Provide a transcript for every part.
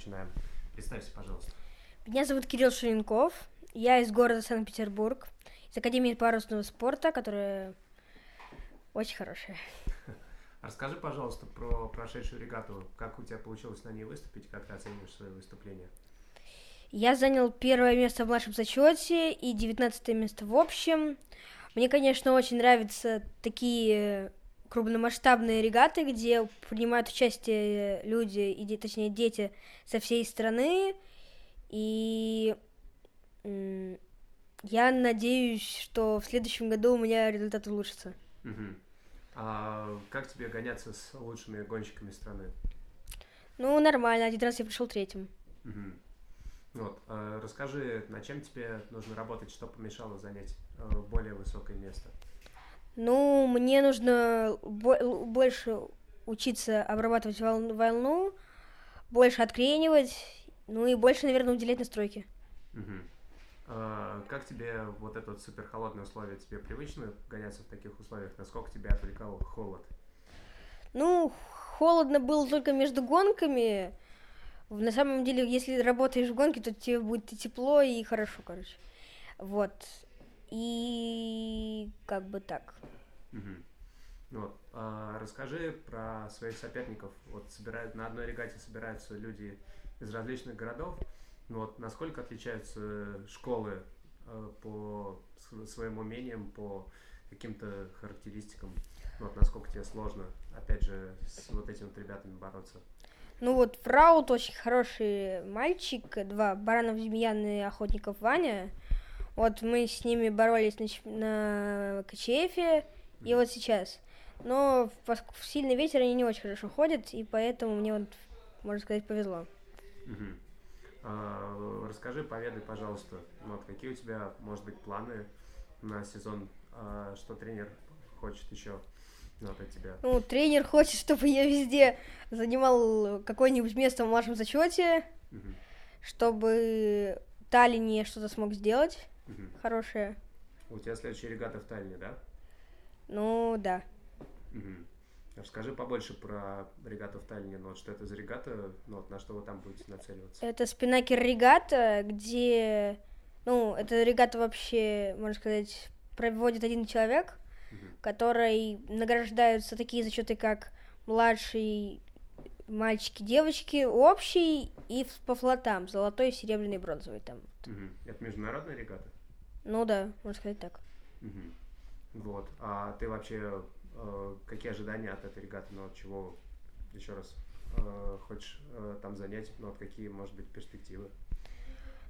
начинаем. Представься, пожалуйста. Меня зовут Кирилл Шуренков. Я из города Санкт-Петербург, из Академии парусного спорта, которая очень хорошая. Расскажи, пожалуйста, про прошедшую регату. Как у тебя получилось на ней выступить? Как ты оцениваешь свое выступление? Я занял первое место в младшем зачете и девятнадцатое место в общем. Мне, конечно, очень нравятся такие крупномасштабные регаты, где принимают участие люди, и, точнее, дети со всей страны. И я надеюсь, что в следующем году у меня результат улучшится. Угу. А как тебе гоняться с лучшими гонщиками страны? Ну, нормально. Один раз я пришел третьим. Угу. Вот, э, расскажи, над чем тебе нужно работать, что помешало занять э, более высокое место? Ну, мне нужно бо- больше учиться обрабатывать волну, волну, больше откренивать, ну и больше, наверное, уделять настройки. Угу. А, как тебе вот это вот супер холодное условие? Тебе привычно гоняться в таких условиях? Насколько тебя отвлекал холод? Ну, холодно было только между гонками, на самом деле, если работаешь в гонке, то тебе будет и тепло, и хорошо, короче. Вот. И как бы так. Угу. Вот. А, расскажи про своих соперников. Вот собирают на одной регате собираются люди из различных городов. Вот насколько отличаются школы э, по своим умениям, по каким-то характеристикам? Вот насколько тебе сложно, опять же, с вот этими вот ребятами бороться? Ну вот Фраут очень хороший мальчик, два Баранов Демьян и Охотников Ваня. Вот мы с ними боролись на, на КЧФе и вот сейчас. Но в, сильный ветер они не очень хорошо ходят, и поэтому мне вот, можно сказать, повезло. Угу. А, расскажи, поведай, пожалуйста, вот какие у тебя, может быть, планы на сезон, а, что тренер хочет еще вот от тебя? Ну, тренер хочет, чтобы я везде занимал какое-нибудь место в младшем зачете, угу. чтобы Таллине что-то смог сделать угу. хорошее. У тебя следующая регата в Таллине, да? Ну, да. Угу. Расскажи побольше про регату в Таллине. Ну, вот что это за регата, ну, вот на что вы там будете нацеливаться? Это спинакер регата, где... Ну, это регата вообще, можно сказать, проводит один человек, которой награждаются такие зачеты, как младший мальчики, девочки, общий и по флотам, золотой, серебряный, бронзовый там. Угу. Это международная регата? Ну да, можно сказать так. Угу. Вот. А ты вообще э, какие ожидания от этой регаты? Ну, от чего еще раз э, хочешь э, там занять? Ну, вот какие, может быть, перспективы?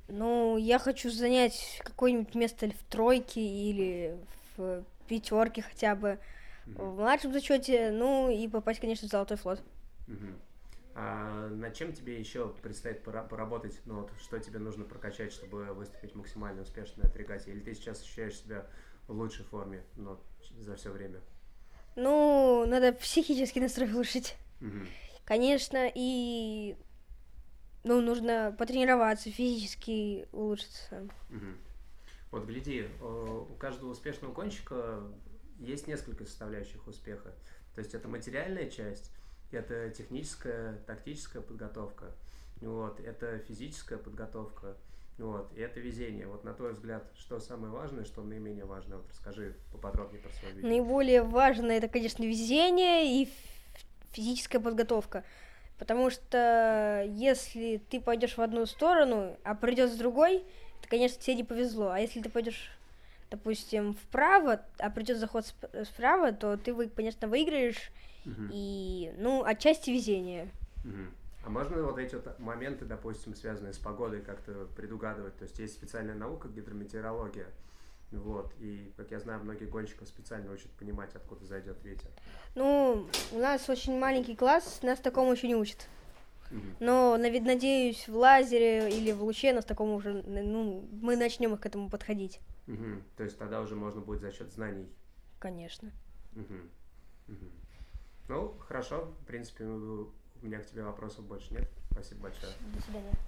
Ну, я хочу занять какое-нибудь место в тройке или в пятерке хотя бы угу. в младшем зачете, ну и попасть, конечно, в золотой флот. Угу. А над чем тебе еще предстоит поработать? Ну вот, что тебе нужно прокачать, чтобы выступить максимально успешно на этой регате? Или ты сейчас ощущаешь себя в лучшей форме ну, за все время? Ну, надо психический настрой улучшить. Угу. Конечно, и ну, нужно потренироваться, физически улучшиться. Угу. Вот гляди, э, у каждого успешного гонщика есть несколько составляющих успеха. То есть это материальная часть, это техническая, тактическая подготовка, вот, это физическая подготовка, вот, и это везение. Вот на твой взгляд, что самое важное, что наименее важное? Вот расскажи поподробнее про свое видение. Наиболее важное это, конечно, везение и физическая подготовка. Потому что если ты пойдешь в одну сторону, а придет с другой, то, конечно, тебе не повезло. А если ты пойдешь, допустим, вправо, а придет заход справа, то ты, конечно, выиграешь. Угу. И, ну, отчасти везение. Угу. А можно вот эти вот моменты, допустим, связанные с погодой, как-то предугадывать? То есть есть специальная наука, гидрометеорология. Вот, и, как я знаю, многие гонщиков специально учат понимать, откуда зайдет ветер. Ну, у нас очень маленький класс, нас такому еще не учат. Но, надеюсь, в лазере или в луче нас такому уже, ну, мы начнем к этому подходить. Угу. То есть тогда уже можно будет за счет знаний. Конечно. Угу. Угу. Ну, хорошо. В принципе, у меня к тебе вопросов больше нет. Спасибо большое. До свидания.